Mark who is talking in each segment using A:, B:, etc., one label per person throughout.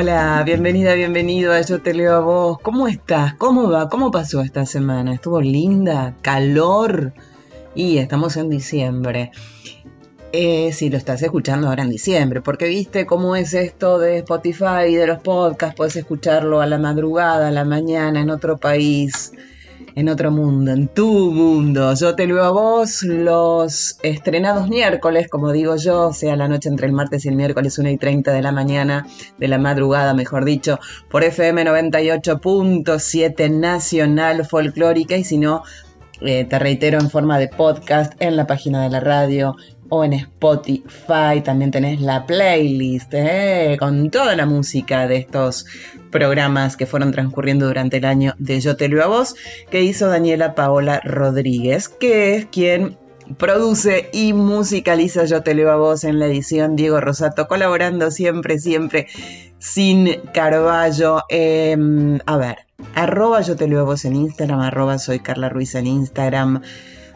A: Hola, bienvenida, bienvenido a Yo Te Leo a Vos. ¿Cómo estás? ¿Cómo va? ¿Cómo pasó esta semana? ¿Estuvo linda? ¿Calor? Y estamos en diciembre. Eh, si lo estás escuchando ahora en diciembre, porque viste cómo es esto de Spotify y de los podcasts, puedes escucharlo a la madrugada, a la mañana, en otro país en otro mundo, en tu mundo. Yo te leo a vos los estrenados miércoles, como digo yo, sea la noche entre el martes y el miércoles, 1 y 30 de la mañana, de la madrugada, mejor dicho, por FM 98.7 Nacional Folclórica y si no, eh, te reitero en forma de podcast en la página de la radio o en Spotify. También tenés la playlist eh, con toda la música de estos programas que fueron transcurriendo durante el año de Yo Te Leo a Vos, que hizo Daniela Paola Rodríguez, que es quien produce y musicaliza Yo Te Leo a Vos en la edición Diego Rosato, colaborando siempre, siempre sin Carballo. Em, a ver, arroba Yo Te Leo a Vos en Instagram, arroba soy Carla Ruiz en Instagram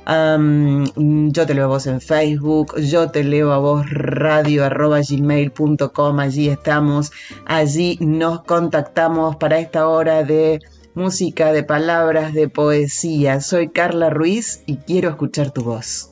A: yo te leo a vos en Facebook, yo te leo a vos radio arroba allí estamos, allí nos contactamos para esta hora de música, de palabras, de poesía. Soy Carla Ruiz y quiero escuchar tu voz.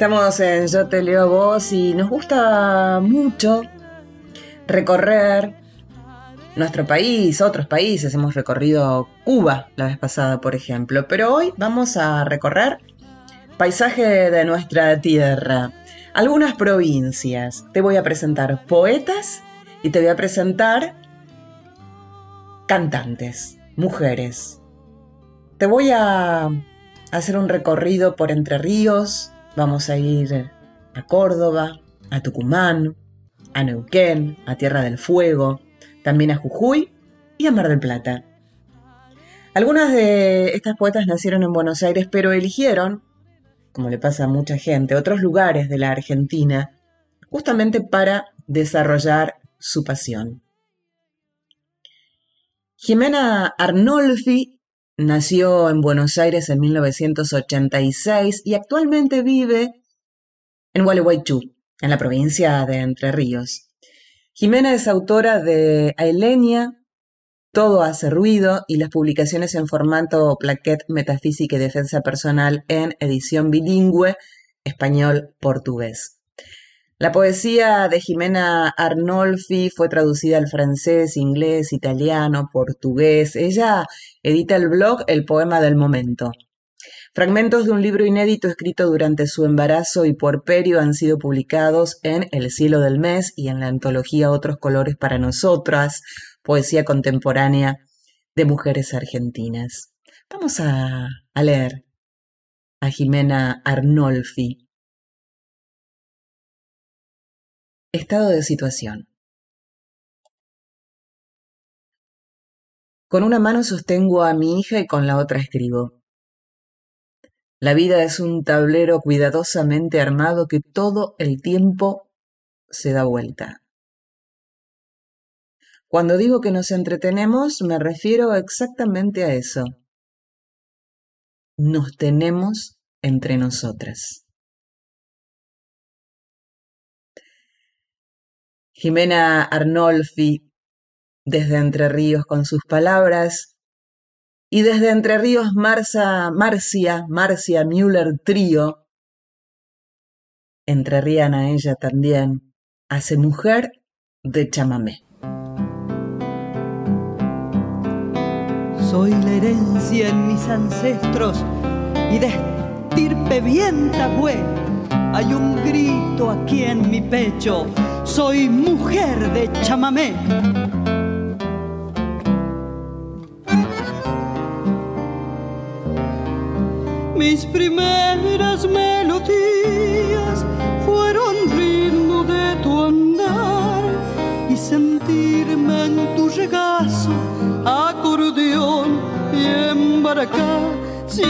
A: Estamos en Yo te leo a vos y nos gusta mucho recorrer nuestro país, otros países. Hemos recorrido Cuba la vez pasada, por ejemplo, pero hoy vamos a recorrer paisaje de nuestra tierra, algunas provincias. Te voy a presentar poetas y te voy a presentar cantantes, mujeres. Te voy a hacer un recorrido por Entre Ríos, Vamos a ir a Córdoba, a Tucumán, a Neuquén, a Tierra del Fuego, también a Jujuy y a Mar del Plata. Algunas de estas poetas nacieron en Buenos Aires, pero eligieron, como le pasa a mucha gente, otros lugares de la Argentina, justamente para desarrollar su pasión. Jimena Arnolfi Nació en Buenos Aires en 1986 y actualmente vive en Gualeguaychú, en la provincia de Entre Ríos. Jimena es autora de Ailenia, Todo hace ruido y las publicaciones en formato plaquet Metafísica y Defensa Personal en edición bilingüe español-portugués. La poesía de Jimena Arnolfi fue traducida al francés, inglés, italiano, portugués. Ella edita el blog El Poema del Momento. Fragmentos de un libro inédito escrito durante su embarazo y puerperio han sido publicados en El cielo del mes y en la antología Otros colores para nosotras, poesía contemporánea de mujeres argentinas. Vamos a, a leer a Jimena Arnolfi Estado de situación. Con una mano sostengo a mi hija y con la otra escribo. La vida es un tablero cuidadosamente armado que todo el tiempo se da vuelta. Cuando digo que nos entretenemos, me refiero exactamente a eso. Nos tenemos entre nosotras. Jimena Arnolfi, desde Entre Ríos con sus palabras, y desde Entre Ríos Marcia, Marcia, Marcia Müller Trío, entrerriana ella también, hace mujer de chamamé.
B: Soy la herencia en mis ancestros y de estirpe bien hay un grito aquí en mi pecho. Soy mujer de chamamé. Mis primeras melodías fueron ritmo de tu andar y sentirme en tu regazo acordeón y embarcar si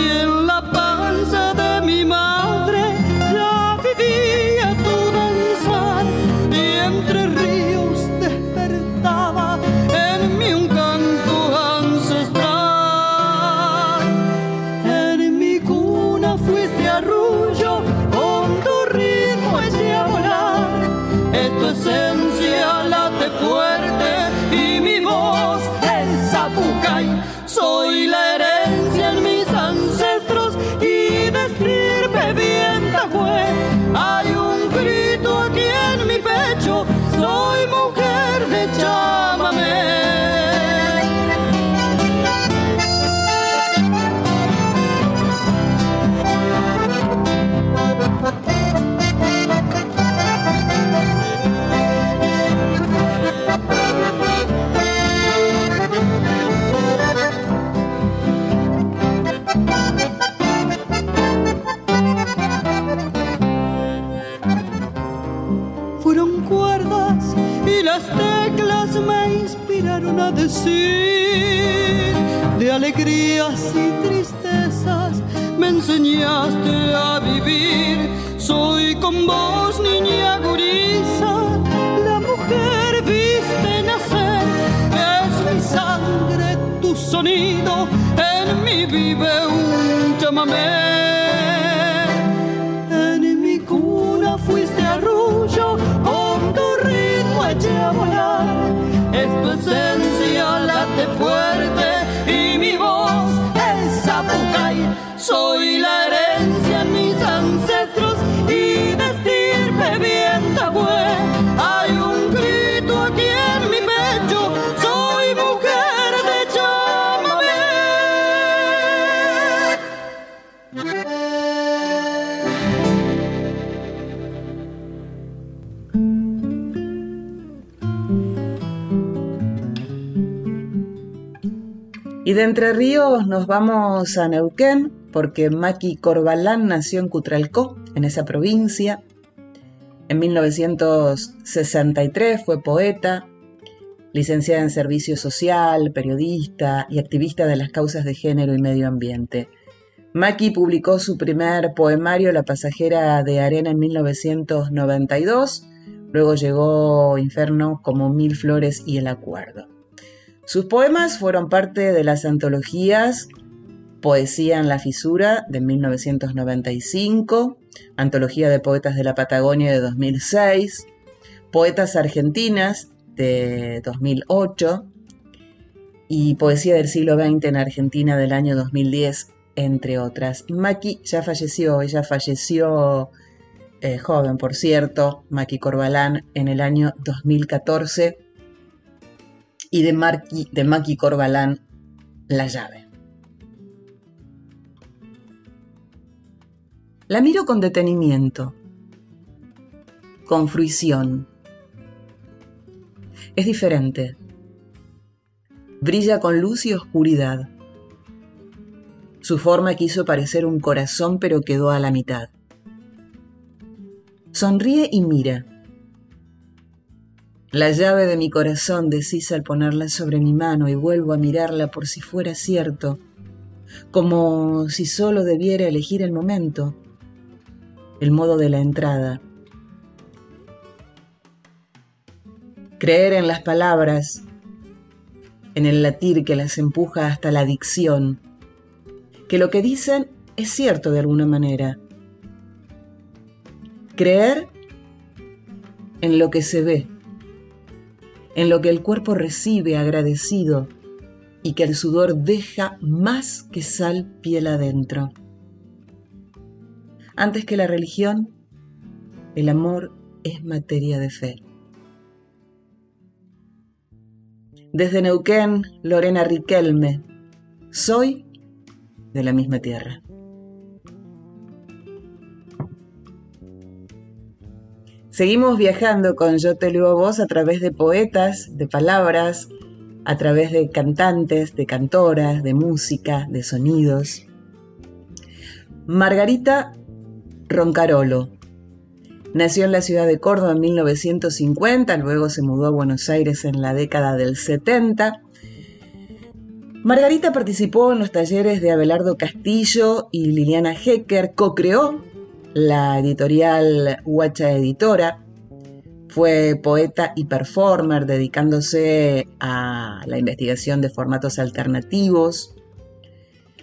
B: Entre Ríos
A: nos vamos a Neuquén, porque Maki Corbalán nació en Cutralcó, en esa provincia. En 1963 fue poeta, licenciada en Servicio Social, periodista y activista de las causas de género y medio ambiente. Maki publicó su primer poemario La pasajera de arena en 1992, luego llegó Inferno como Mil Flores y El Acuerdo. Sus poemas fueron parte de las antologías Poesía en la Fisura de 1995, Antología de Poetas de la Patagonia de 2006, Poetas Argentinas de 2008 y Poesía del siglo XX en Argentina del año 2010, entre otras. Maki ya falleció, ella falleció eh, joven, por cierto, Maki Corbalán, en el año 2014 y de, de Maki Corbalán La llave. La miro con detenimiento, con fruición. Es diferente. Brilla con luz y oscuridad. Su forma quiso parecer un corazón pero quedó a la mitad. Sonríe y mira. La llave de mi corazón decís al ponerla sobre mi mano y vuelvo a mirarla por si fuera cierto, como si solo debiera elegir el momento, el modo de la entrada. Creer en las palabras, en el latir que las empuja hasta la dicción, que lo que dicen es cierto de alguna manera. Creer en lo que se ve, en lo que el cuerpo recibe agradecido y que el sudor deja más que sal piel adentro. Antes que la religión, el amor es materia de fe. Desde Neuquén, Lorena Riquelme, soy de la misma tierra. Seguimos viajando con Yo te leo vos a través de poetas, de palabras, a través de cantantes, de cantoras, de música, de sonidos. Margarita Roncarolo. Nació en la ciudad de Córdoba en 1950, luego se mudó a Buenos Aires en la década del 70. Margarita participó en los talleres de Abelardo Castillo y Liliana Hecker, co-creó la editorial Huacha Editora, fue poeta y performer dedicándose a la investigación de formatos alternativos.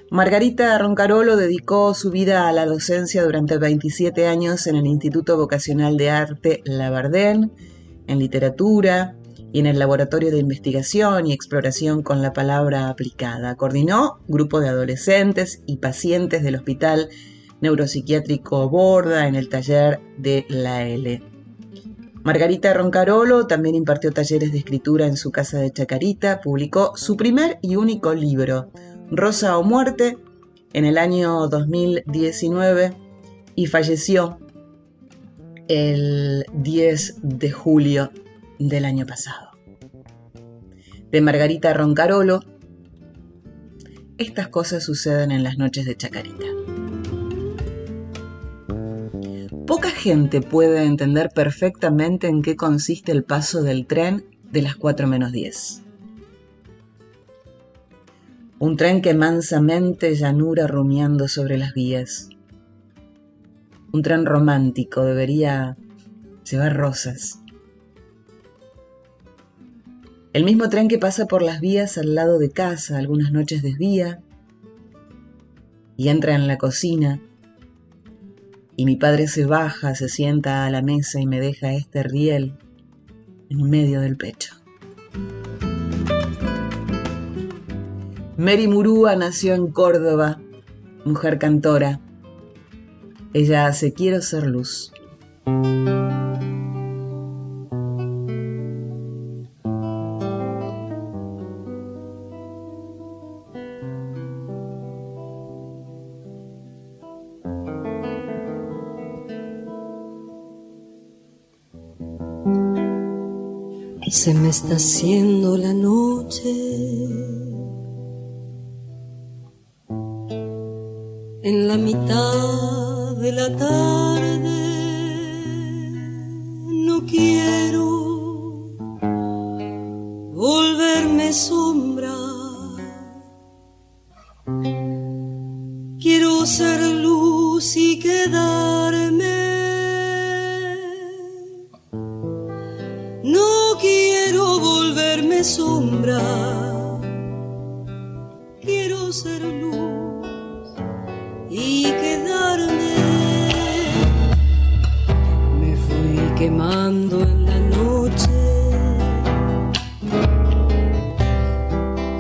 A: Margarita Roncarolo dedicó su vida a la docencia durante 27 años en el Instituto Vocacional de Arte Labardén, en literatura y en el Laboratorio de Investigación y Exploración con la Palabra Aplicada. Coordinó grupo de adolescentes y pacientes del Hospital Neuropsiquiátrico Borda en el taller de la L. Margarita Roncarolo también impartió talleres de escritura en su casa de Chacarita, publicó su primer y único libro, Rosa o Muerte, en el año 2019 y falleció el 10 de julio del año pasado. De Margarita Roncarolo, estas cosas suceden en las noches de Chacarita. Poca gente puede entender perfectamente en qué consiste el paso del tren de las 4 menos 10. Un tren que mansamente llanura rumiando sobre las vías. Un tren romántico debería llevar rosas. El mismo tren que pasa por las vías al lado de casa algunas noches de día y entra en la cocina y mi padre se baja, se sienta a la mesa y me deja este riel en medio del pecho. Mary Murúa nació en Córdoba, mujer cantora. Ella hace Quiero ser luz.
C: Se me está haciendo la noche. En la mitad de la tarde no quiero volverme sombra. Quiero ser luz y sombra. Quiero ser luz y quedarme. Me fui quemando en la noche,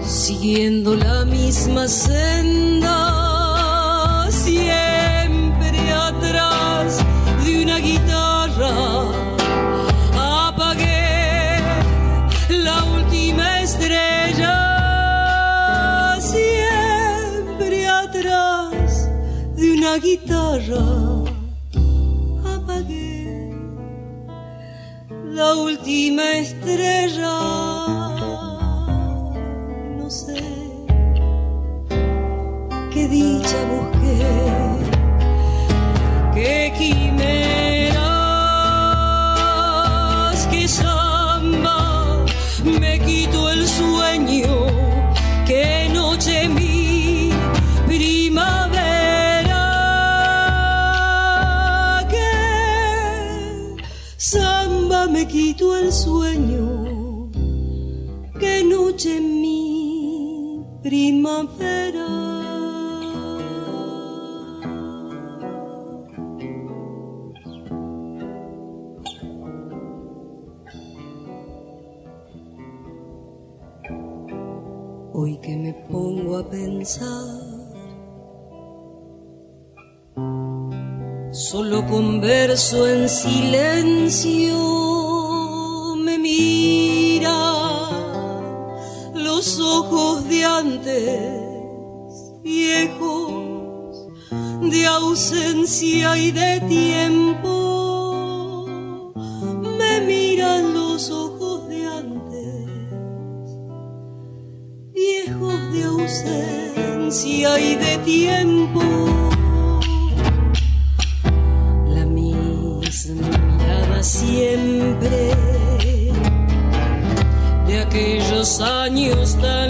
C: siguiendo la misma senda guitarra apagué la última estrella. Primavera. Hoy que me pongo a pensar, solo converso en silencio, me mira ojos de antes, viejos, de ausencia y de tiempo, me miran los ojos de antes viejos de ausencia y de tiempo. Aquellos años tan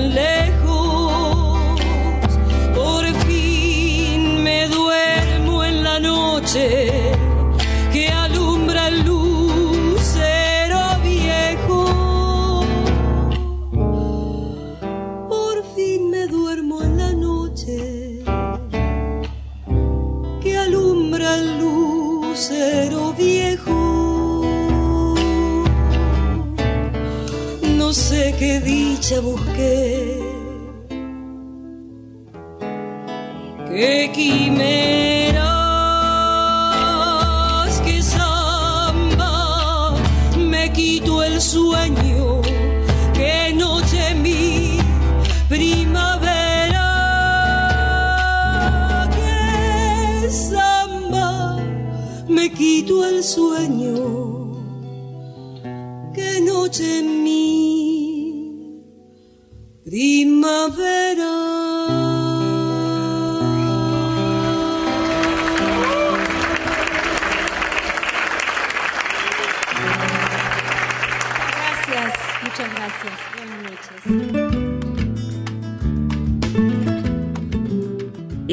C: el sueño,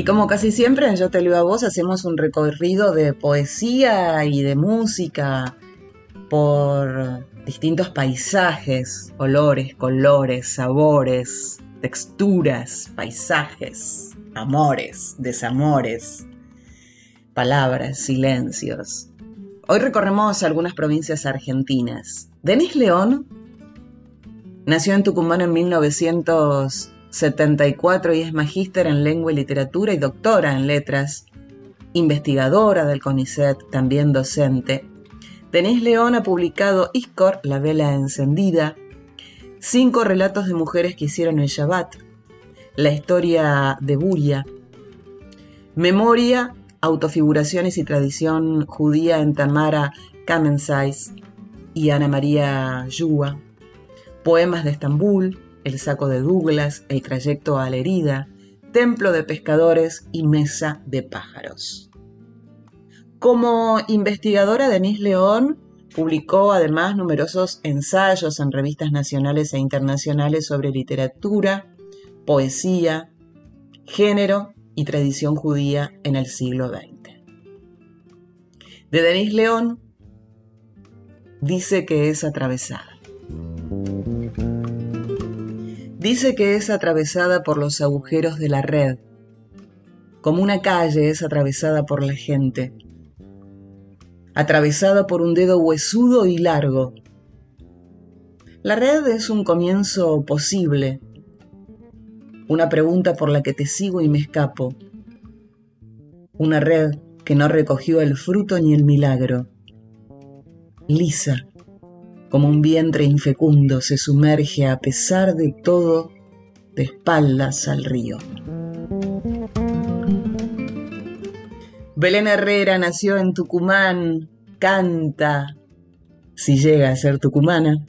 A: Y como casi siempre en Yo te leo a vos hacemos un recorrido de poesía y de música por distintos paisajes, olores, colores, sabores, texturas, paisajes, amores, desamores, palabras, silencios. Hoy recorremos algunas provincias argentinas. Denis León nació en Tucumán en 1974 y es magíster en lengua y literatura y doctora en letras, investigadora del CONICET, también docente. Denis León ha publicado Iscor, La vela encendida, cinco relatos de mujeres que hicieron el Shabbat, la historia de Buria, Memoria, autofiguraciones y tradición judía en Tamara Kamensais y Ana María Yua, poemas de Estambul, El saco de Douglas, El trayecto a la herida, Templo de pescadores y Mesa de pájaros. Como investigadora, Denise León publicó además numerosos ensayos en revistas nacionales e internacionales sobre literatura, poesía, género y tradición judía en el siglo XX. De Denis León dice que es atravesada. Dice que es atravesada por los agujeros de la red, como una calle es atravesada por la gente, atravesada por un dedo huesudo y largo. La red es un comienzo posible, una pregunta por la que te sigo y me escapo, una red que no recogió el fruto ni el milagro. Lisa, como un vientre infecundo, se sumerge a pesar de todo de espaldas al río. Belén Herrera nació en Tucumán, canta, si llega a ser tucumana.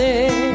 D: Ser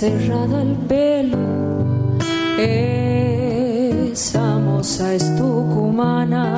D: cerrada el pelo, esa moza es tucumana.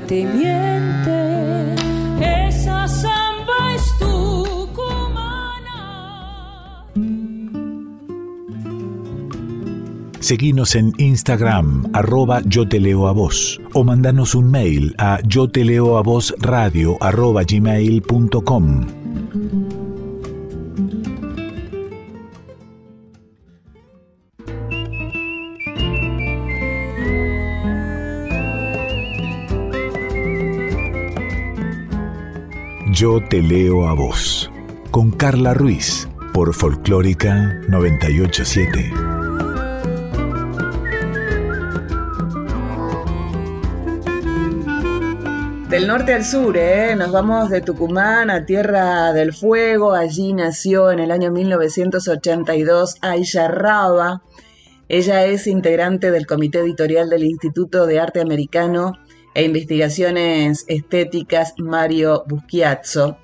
D: Te miente, esa samba es tucumana.
E: Seguinos en Instagram, arroba yo te leo a vos, o mandanos un mail a yo te leo a vos radio arroba. Yo te leo a vos, con Carla Ruiz, por Folclórica 987.
A: Del norte al sur, ¿eh? nos vamos de Tucumán a Tierra del Fuego. Allí nació en el año 1982 Aisha Raba. Ella es integrante del comité editorial del Instituto de Arte Americano e Investigaciones Estéticas Mario Buschiazzo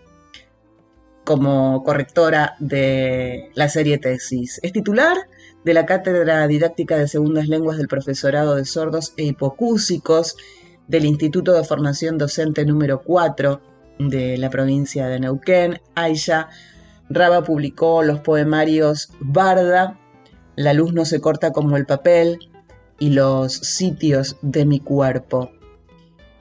A: como correctora de la serie Tesis. Es titular de la Cátedra Didáctica de Segundas Lenguas del Profesorado de Sordos e Hipocúsicos del Instituto de Formación Docente número 4 de la provincia de Neuquén. Aisha Raba publicó los poemarios Barda, La luz no se corta como el papel y Los sitios de mi cuerpo.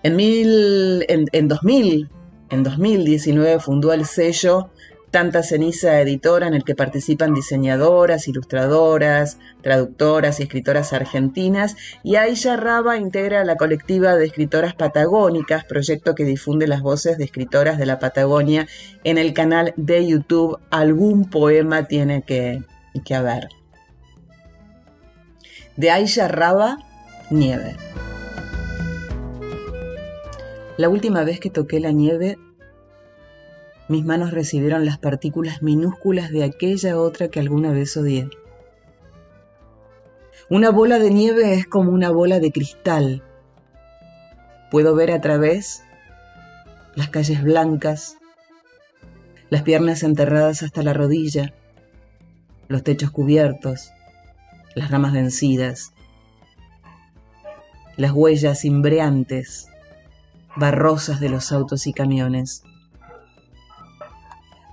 A: En, mil, en, en 2000, en 2019 fundó el sello Tanta Ceniza Editora en el que participan diseñadoras, ilustradoras, traductoras y escritoras argentinas y Aisha Raba integra la colectiva de escritoras patagónicas, proyecto que difunde las voces de escritoras de la Patagonia en el canal de YouTube Algún poema tiene que, que haber. De Aisha Raba, Nieve. La última vez que toqué la nieve
D: mis manos recibieron las partículas minúsculas de aquella otra que alguna vez odié. Una bola de nieve es como una bola de cristal. Puedo ver a través las calles blancas, las piernas enterradas hasta la rodilla, los techos cubiertos, las ramas vencidas, las huellas cimbreantes, barrosas de los autos y camiones.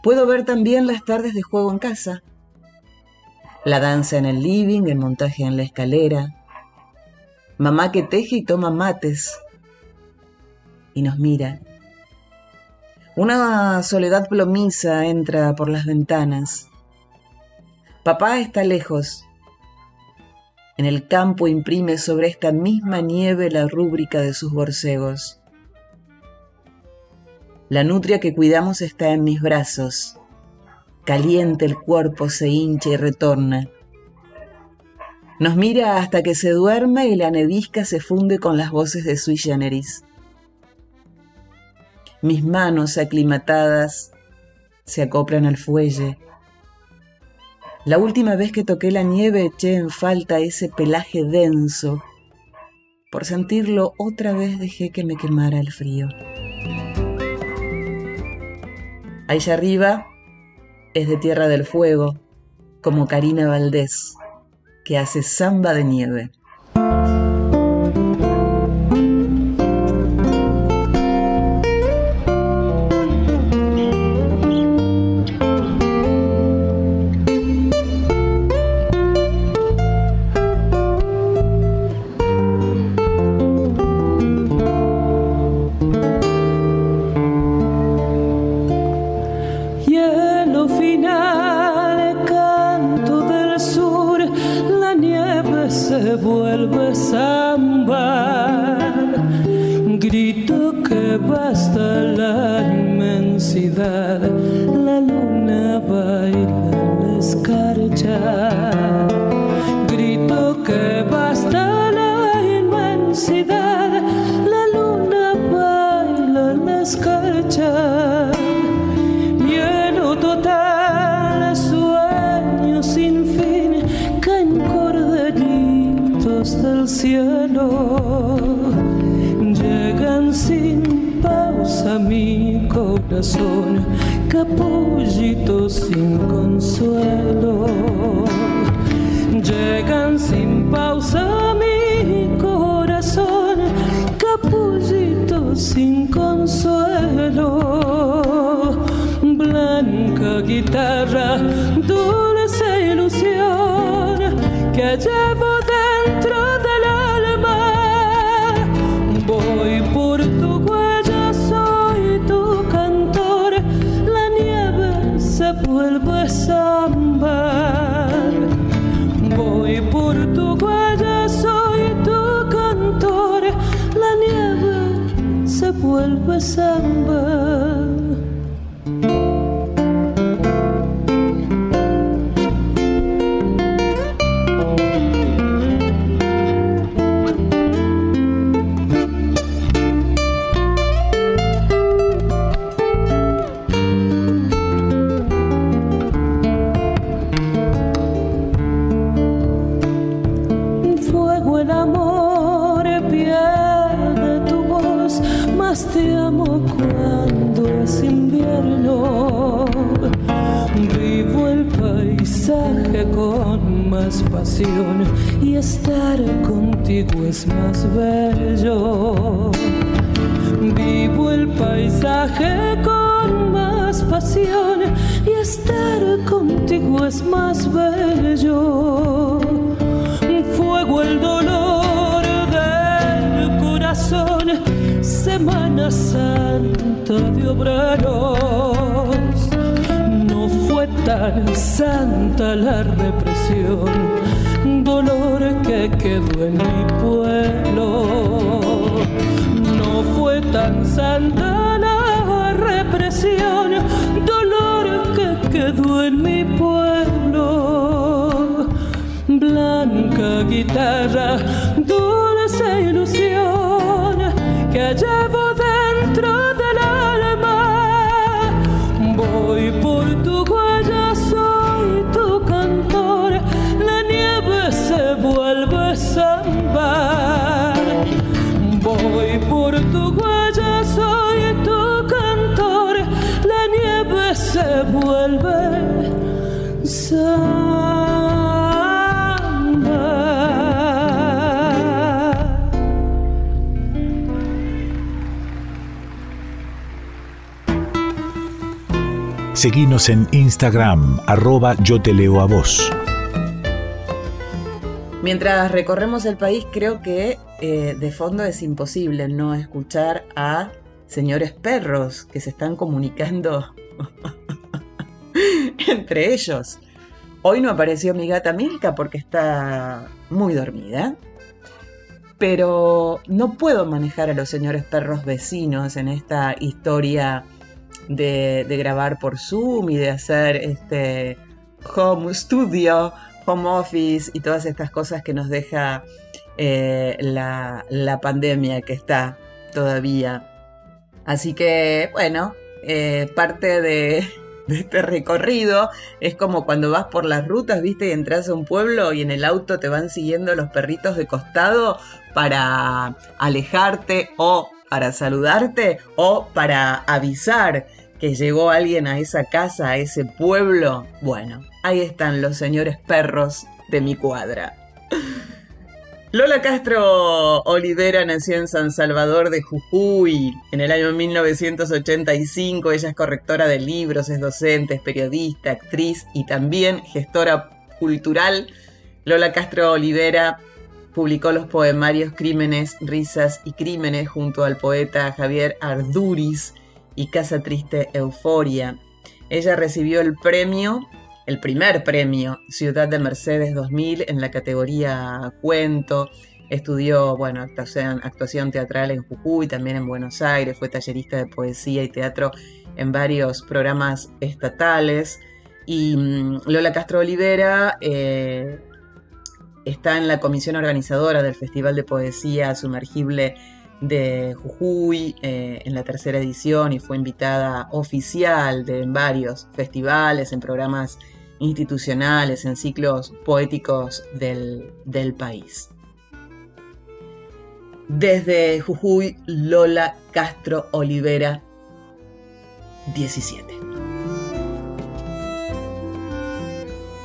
D: Puedo ver también las tardes de juego en casa, la danza en el living, el montaje en la escalera, mamá que teje y toma mates y nos mira. Una soledad plomiza entra por las ventanas. Papá está lejos. En el campo imprime sobre esta misma nieve la rúbrica de sus borcegos. La nutria que cuidamos está en mis brazos. Caliente el cuerpo se hincha y retorna. Nos mira hasta que se duerme y la nevisca se funde con las voces de sui generis. Mis manos aclimatadas se acoplan al fuelle. La última vez que toqué la nieve eché en falta ese pelaje denso. Por sentirlo otra vez dejé que me quemara el frío. Allá arriba es de Tierra del Fuego, como Karina Valdés, que hace samba de nieve. se vuelve sambar. Voy por tu huella, soy tu cantor. La nieve se vuelve sambar. contigo es más bello. Vivo el paisaje con más pasión y estar contigo es más bello. Fuego el dolor del corazón, Semana Santa de obreros. No fue tan santa la represión, dolor quedó en mi pueblo. No fue tan santa la represión, dolor que quedó en mi pueblo. Blanca guitarra
E: Seguimos en Instagram, arroba yo te leo a vos.
A: Mientras recorremos el país, creo que eh, de fondo es imposible no escuchar a señores perros que se están comunicando entre ellos. Hoy no apareció mi gata Milka porque está muy dormida. Pero no puedo manejar a los señores perros vecinos en esta historia de, grabar por Zoom y de hacer este home studio, home office y todas estas cosas que nos deja eh, la, pandemia que está todavía. Así que, bueno, eh, parte de, este recorrido es como cuando vas por las rutas, viste, y entras a un pueblo y en el auto te van siguiendo los perritos de costado para alejarte o para saludarte o para avisar que llegó alguien a esa casa, a ese pueblo. Bueno, ahí están los señores perros de mi cuadra. Lola Castro Olivera nació en San Salvador de Jujuy en el año 1985. Ella es correctora de libros, es docente, es periodista, actriz y también gestora cultural. Lola Castro Olivera publicó los poemarios Crímenes, Risas y Crímenes junto al poeta Javier Arduris y Casa Triste Euforia. Ella recibió el premio, el primer premio Ciudad de Mercedes 2000 en la categoría cuento. Estudió, bueno, actuación, actuación teatral en Jujuy, también en Buenos Aires, fue tallerista de poesía y teatro en varios programas estatales. Y mm, Lola Castro Olivera eh, está en la comisión organizadora del Festival de Poesía Sumergible de Jujuy eh, en la tercera edición y fue invitada oficial de varios festivales, en programas institucionales, en ciclos poéticos del, del país. Desde Jujuy, Lola Castro Olivera, 17.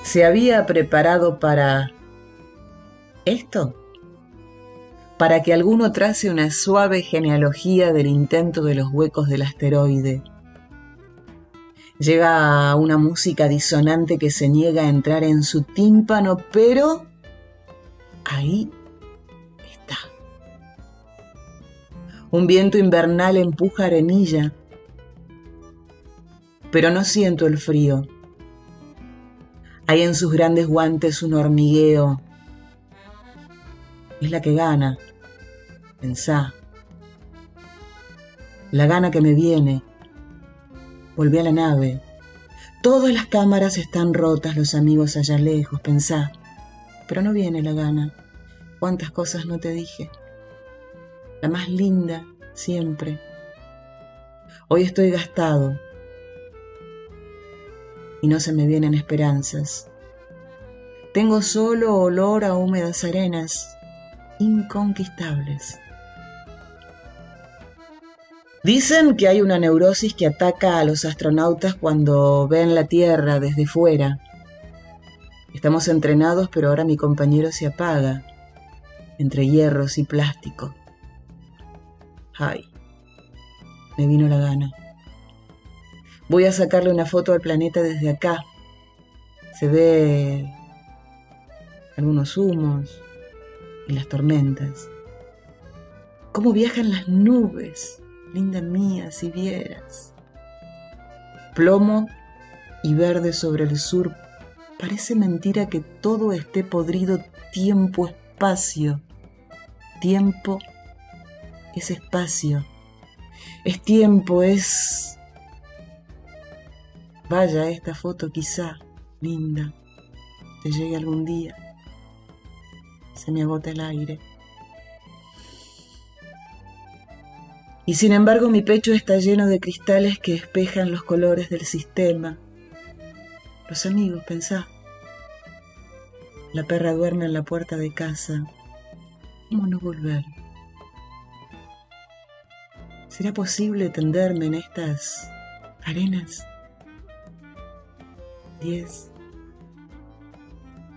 A: ¿Se había preparado para esto? para que alguno trace una suave genealogía del intento de los huecos del asteroide. Llega una música disonante que se niega a entrar en su tímpano, pero ahí está. Un viento invernal empuja arenilla, pero no siento el frío. Hay en sus grandes guantes un hormigueo es la que gana. Pensá. La gana que me viene. Volví a la nave. Todas las cámaras están rotas, los amigos allá lejos, pensá. Pero no viene la gana. ¿Cuántas cosas no te dije? La más linda, siempre. Hoy estoy gastado y no se me vienen esperanzas. Tengo solo olor a húmedas arenas inconquistables. Dicen que hay una neurosis que ataca a los astronautas cuando ven la Tierra desde fuera. Estamos entrenados, pero ahora mi compañero se apaga entre hierros y plástico. Ay, me vino la gana. Voy a sacarle una foto al planeta desde acá. Se ve algunos humos, y las tormentas. Cómo viajan las nubes, linda mía, si vieras. Plomo y verde sobre el sur. Parece mentira que todo esté podrido tiempo, espacio. Tiempo es espacio. Es tiempo, es... Vaya, esta foto quizá, linda, te llegue algún día se me agota el aire. Y sin embargo mi pecho está lleno de cristales que espejan los colores del sistema. Los amigos, pensá. La perra duerme en la puerta de casa. ¿Cómo no volver? ¿Será posible tenderme en estas arenas?
C: 10,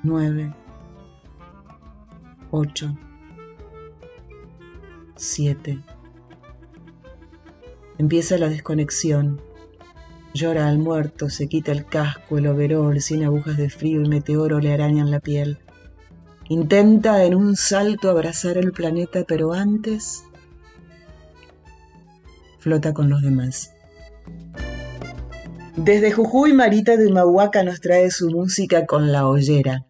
C: 9, 8, 7. Empieza la desconexión. Llora al muerto, se quita el casco, el overol, sin agujas de frío y meteoro le arañan la piel. Intenta en un salto abrazar el planeta, pero antes flota con los demás. Desde Jujuy, Marita de Mahuaca nos trae su música con la ollera.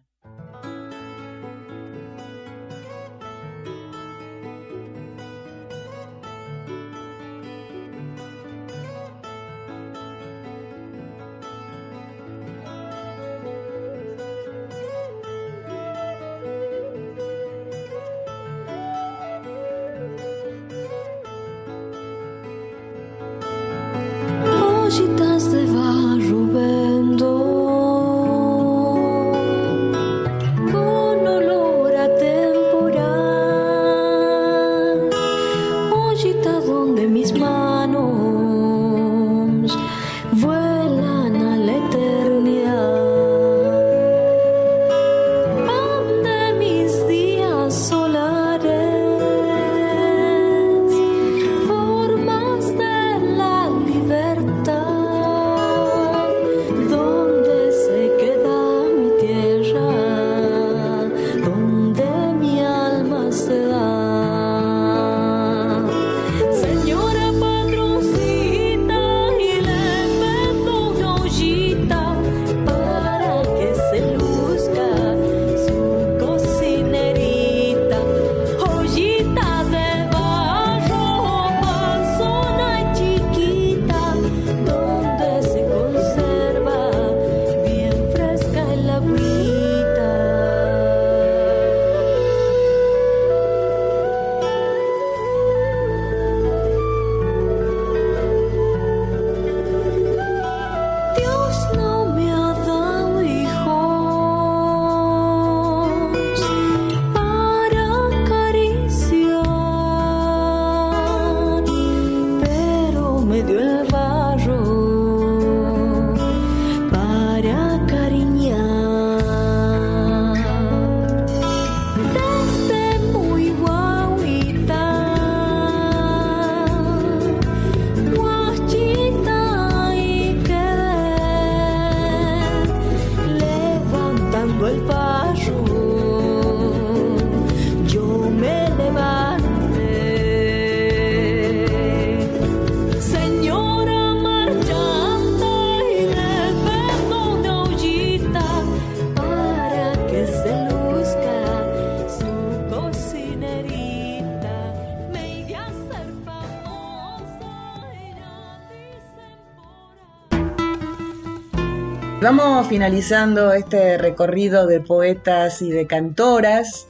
C: Finalizando este recorrido de poetas y de cantoras,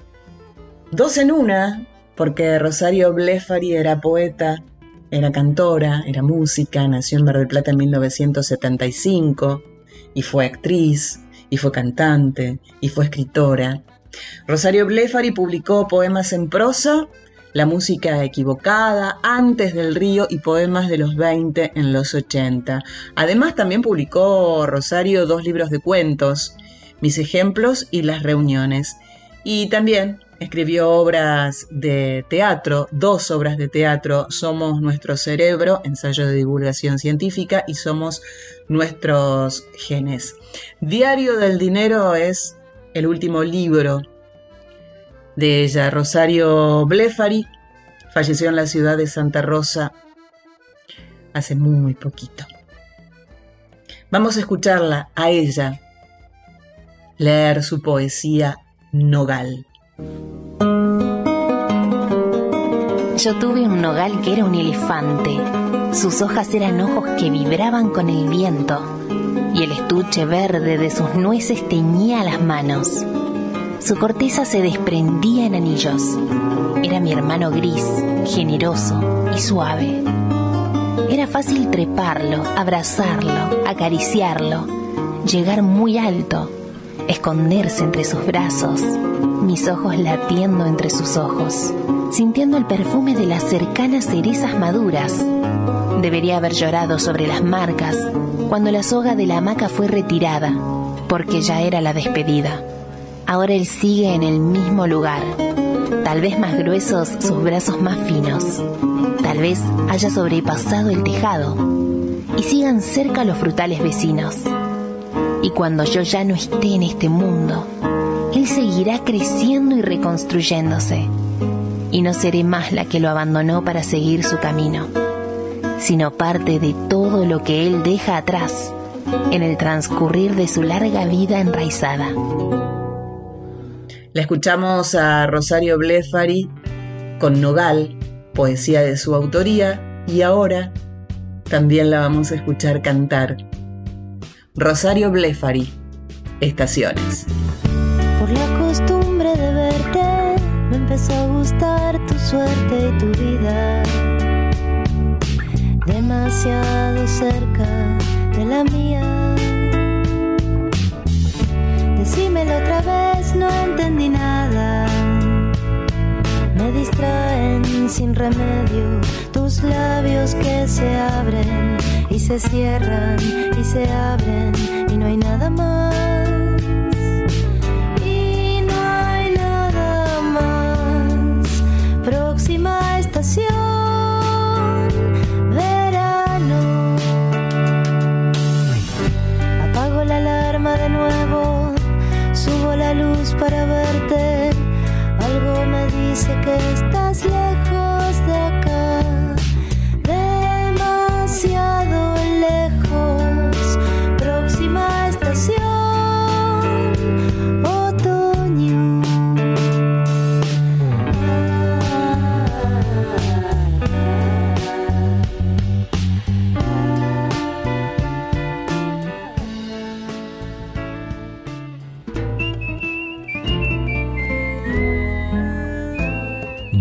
C: dos en una, porque Rosario Blefari era poeta, era cantora, era música, nació en Mar del Plata en 1975 y fue actriz, y fue cantante, y fue escritora. Rosario Blefari publicó poemas en prosa la música equivocada, Antes del río y Poemas de los 20 en los 80. Además también publicó Rosario dos libros de cuentos, Mis ejemplos y Las reuniones. Y también escribió obras de teatro, dos obras de teatro, Somos nuestro cerebro, ensayo de divulgación científica, y Somos nuestros genes. Diario del Dinero es el último libro de ella. Rosario Blefari falleció en la ciudad de Santa Rosa hace muy poquito. Vamos a escucharla a ella leer su poesía Nogal.
F: Yo tuve un nogal que era un elefante. Sus hojas eran ojos que vibraban con el viento y el estuche verde de sus nueces teñía las manos. Su corteza se desprendía en anillos. Era mi hermano gris, generoso y suave. Era fácil treparlo, abrazarlo, acariciarlo, llegar muy alto, esconderse entre sus brazos, mis ojos latiendo entre sus ojos, sintiendo el perfume de las cercanas cerezas maduras. Debería haber llorado sobre las marcas cuando la soga de la hamaca fue retirada porque ya era la despedida. Ahora él sigue en el mismo lugar, tal vez más gruesos, sus brazos más finos. Tal vez haya sobrepasado el tejado y sigan cerca los frutales vecinos. Y cuando yo ya no esté en este mundo, él seguirá creciendo y reconstruyéndose. Y no seré más la que lo abandonó para seguir su camino, sino parte de todo lo que él deja atrás en el transcurrir de su larga vida enraizada.
A: La escuchamos a Rosario Blefari con Nogal, poesía de su autoría, y ahora también la vamos a escuchar cantar. Rosario Blefari, Estaciones.
G: Por la costumbre de verte, me empezó a gustar tu suerte y tu vida. Demasiado cerca de la mía. Decímelo otra vez, no entendí nada. Me distraen sin remedio tus labios que se abren y se cierran y se abren y no hay nada más. Para verte. Algo me dice que estás lejos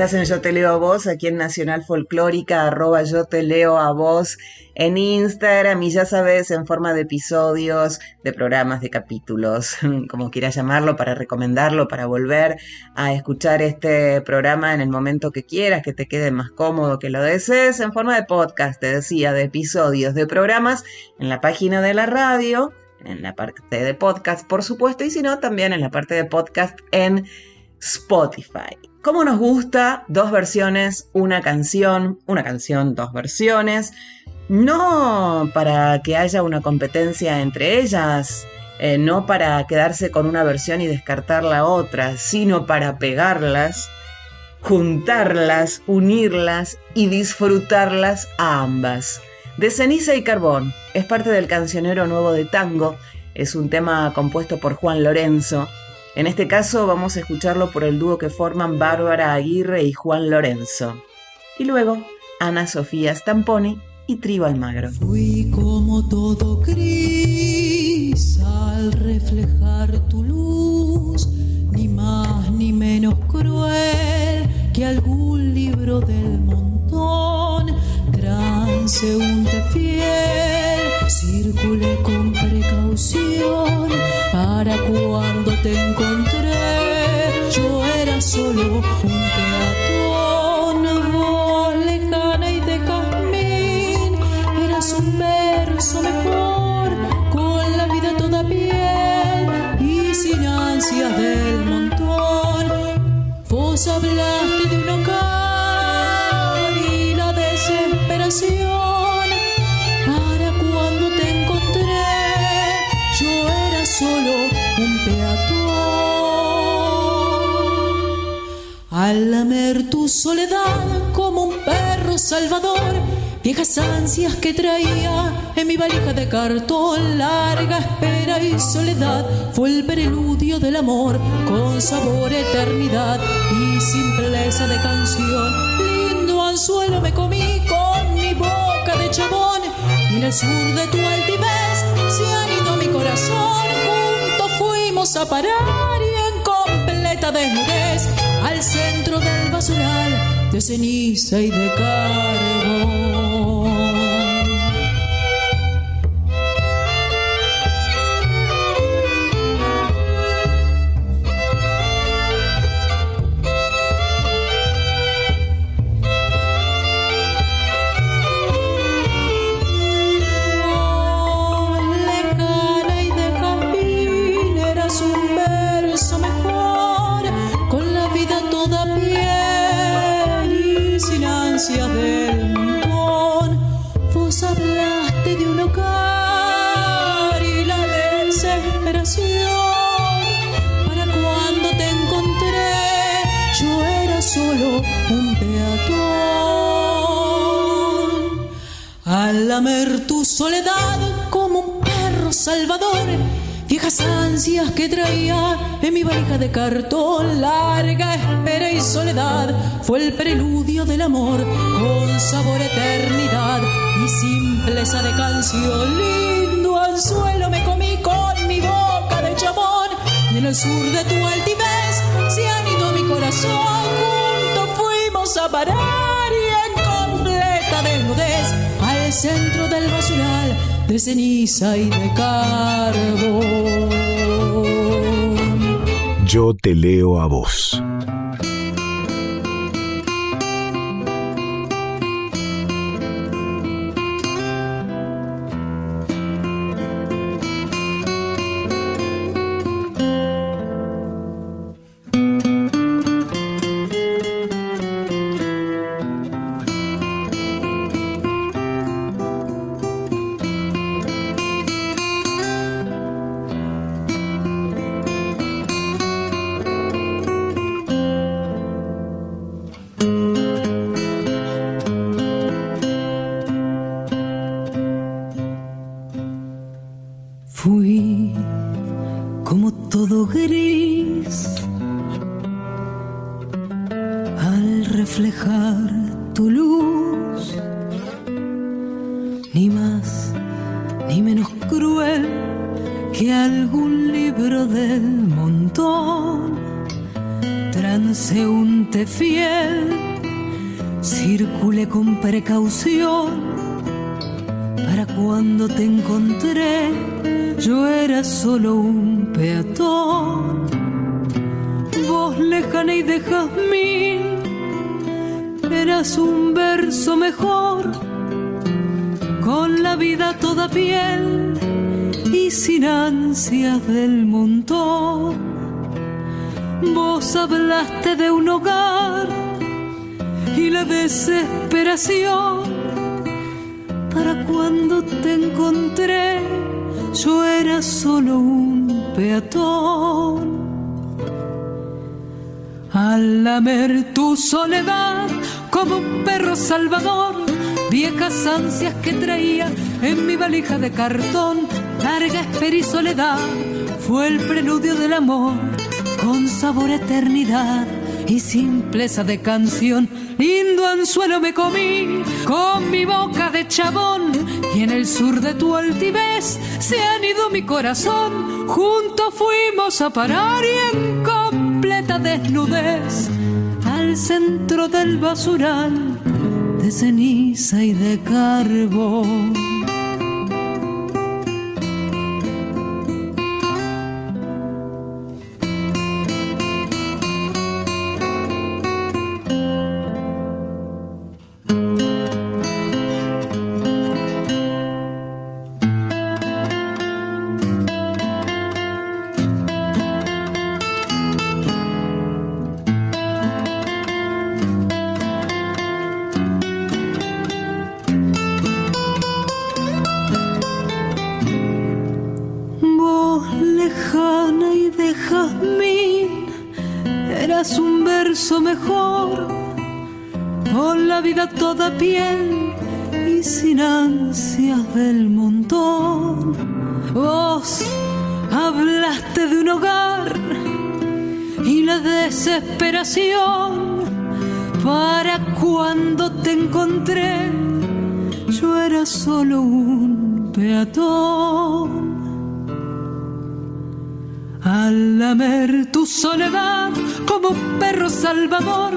A: Estás en Yo Te Leo a Vos, aquí en Nacional Folclórica, arroba Yo Te Leo a Vos en Instagram y ya sabes, en forma de episodios, de programas, de capítulos, como quieras llamarlo, para recomendarlo, para volver a escuchar este programa en el momento que quieras, que te quede más cómodo, que lo desees, en forma de podcast, te decía, de episodios, de programas, en la página de la radio, en la parte de podcast, por supuesto, y si no, también en la parte de podcast en Spotify. ¿Cómo nos gusta? Dos versiones, una canción, una canción, dos versiones. No para que haya una competencia entre ellas, eh, no para quedarse con una versión y descartar la otra, sino para pegarlas, juntarlas, unirlas y disfrutarlas a ambas. De ceniza y carbón es parte del cancionero nuevo de tango, es un tema compuesto por Juan Lorenzo. En este caso vamos a escucharlo por el dúo que forman Bárbara Aguirre y Juan Lorenzo. Y luego Ana Sofía Stamponi y Trío Almagro.
D: Fui como todo gris al reflejar tu luz, ni más ni menos cruel que algún libro del montón, transeúnte fiel, circulé con precaución para cuando te encontré, yo era solo un soledad como un perro salvador, viejas ansias que traía en mi valija de cartón, larga espera y soledad, fue el preludio del amor con sabor eternidad y simpleza de canción. Lindo anzuelo me comí con mi boca de chabón y en el sur de tu altivez se anidó mi corazón. Juntos fuimos a parar y en completa desnudez al centro del basural de ceniza y de carbón. Soledad como un perro salvador, viejas ansias que traía en mi valija de cartón, larga espera y soledad, fue el preludio del amor con sabor eternidad y simpleza de canción. Lindo anzuelo me comí con mi boca de chamón y en el sur de tu altivez se han ido mi corazón. Juntos fuimos a parar y en completa desnudez centro del basural de ceniza y de carbón.
E: Yo te leo a vos.
D: De jazmín, eras un verso mejor, con la vida toda piel y sin ansias del montón. Vos hablaste de un hogar y la desesperación para cuando te encontré, yo era solo un peatón. Al lamer tu soledad como un perro salvador, viejas ansias que traía en mi valija de cartón, larga espera y soledad, fue el preludio del amor, con sabor eternidad y simpleza de canción. Lindo anzuelo me comí con mi boca de chabón y en el sur de tu altivez se han ido mi corazón. Juntos fuimos a parar y en completa desnudez al centro del basural de ceniza y de carbón. Eras un verso mejor, con la vida toda piel y sin ansias del montón. Vos hablaste de un hogar y la desesperación para cuando te encontré. Yo era solo un peatón. Al lamer tu soledad como perro salvador,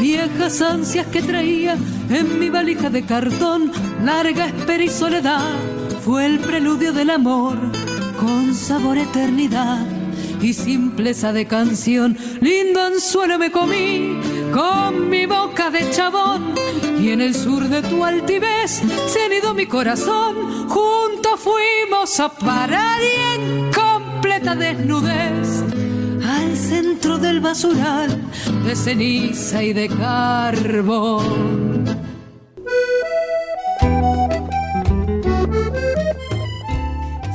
D: viejas ansias que traía en mi valija de cartón, larga espera y soledad, fue el preludio del amor, con sabor eternidad y simpleza de canción. Lindo anzuelo me comí con mi boca de chabón y en el sur de tu altivez se han ido mi corazón. Juntos fuimos a parar y en completa desnudez al centro del basural de ceniza y de carbón.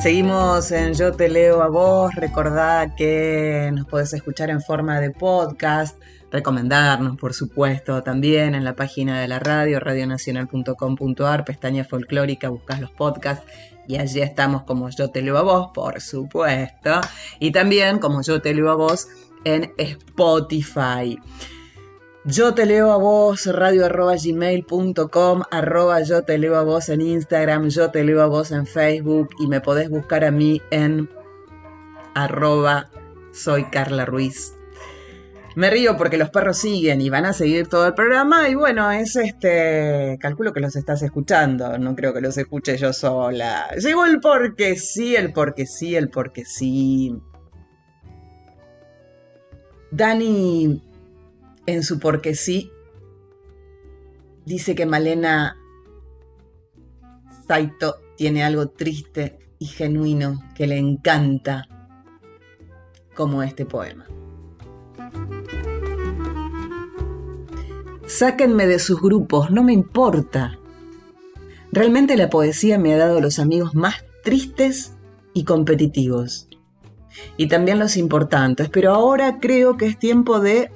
A: Seguimos en Yo Te Leo a Vos. Recordá que nos podés escuchar en forma de podcast, recomendarnos, por supuesto, también en la página de la radio, radionacional.com.ar, pestaña folclórica, buscas los podcasts y allí estamos como Yo Te Leo a Vos, por supuesto. Y también como Yo Te Leo a Vos en Spotify. Yo te leo a vos, radio arroba gmail.com, arroba yo te leo a vos en Instagram, yo te leo a vos en Facebook y me podés buscar a mí en arroba soy Carla Ruiz. Me río porque los perros siguen y van a seguir todo el programa y bueno, es este, calculo que los estás escuchando, no creo que los escuche yo sola. Llegó el porque sí, el porque sí, el porque sí. Dani en su porque sí, dice que Malena Saito tiene algo triste y genuino que le encanta, como este poema. Sáquenme de sus grupos, no me importa. Realmente la poesía me ha dado los amigos más tristes y competitivos. Y también los importantes, pero ahora creo que es tiempo de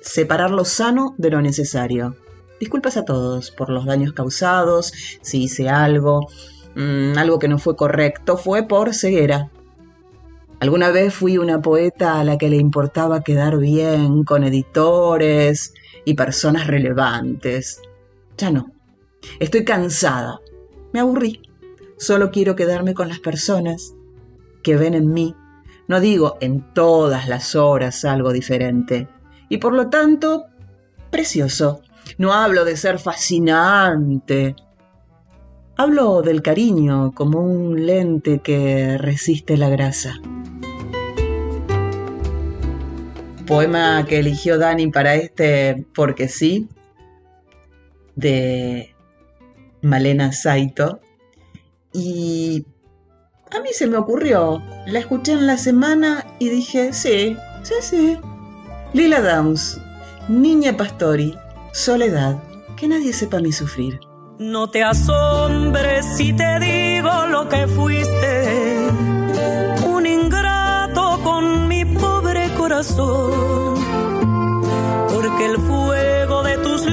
A: separar lo sano de lo necesario. Disculpas a todos por los daños causados, si hice algo, mm, algo que no fue correcto, fue por ceguera. Alguna vez fui una poeta a la que le importaba quedar bien con editores y personas relevantes. Ya no. Estoy cansada. Me aburrí. Solo quiero quedarme con las personas que ven en mí. No digo en todas las horas algo diferente, y por lo tanto precioso. No hablo de ser fascinante. Hablo del cariño como un lente que resiste la grasa. Poema que eligió Dani para este porque sí, de Malena Saito. Y a mí se me ocurrió, la escuché en la semana y dije, sí, sí, sí, Lila Downs, Niña Pastori, Soledad, que nadie sepa mi sufrir.
B: No te asombres si te digo lo que fuiste, porque el fuego de tus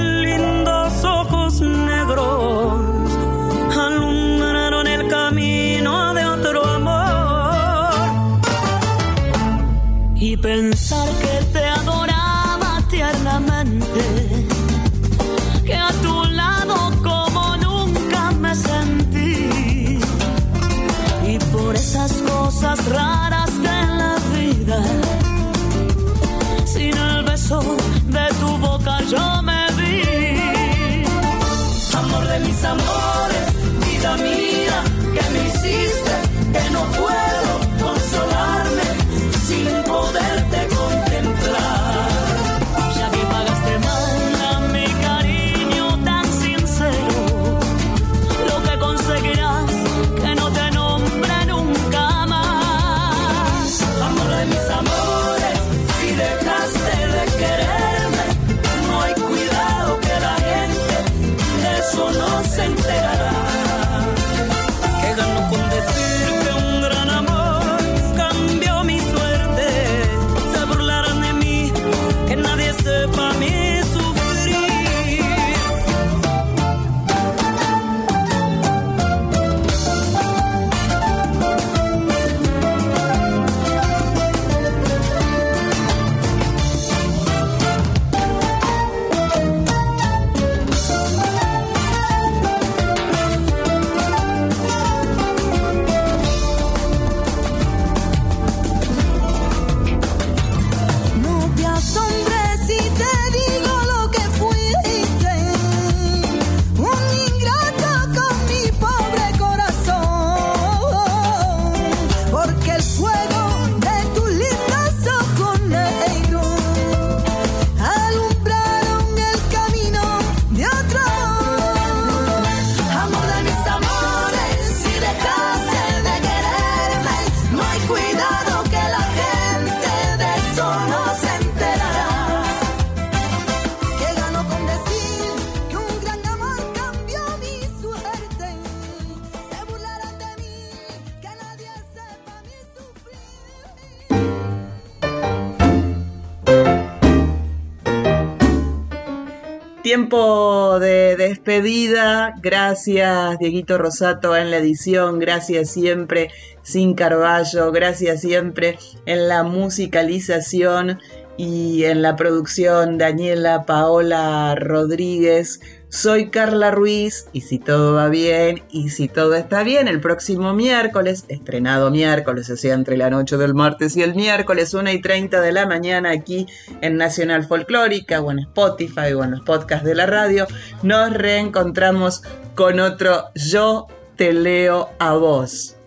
A: despedida. Gracias, Dieguito Rosato, en la edición. Gracias siempre, Sin Carballo. Gracias siempre en la musicalización y en la producción, Daniela Paola Rodríguez. Soy Carla Ruiz y si todo va bien y si todo está bien, el próximo miércoles, estrenado miércoles, o sea, entre la noche del martes y el miércoles, 1 y 30 de la mañana aquí en Nacional Folclórica o en Spotify o en los podcasts de la radio, nos reencontramos con otro Yo te leo a vos.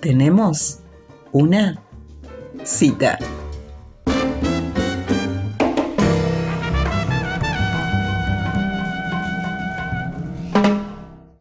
A: Tenemos una cita.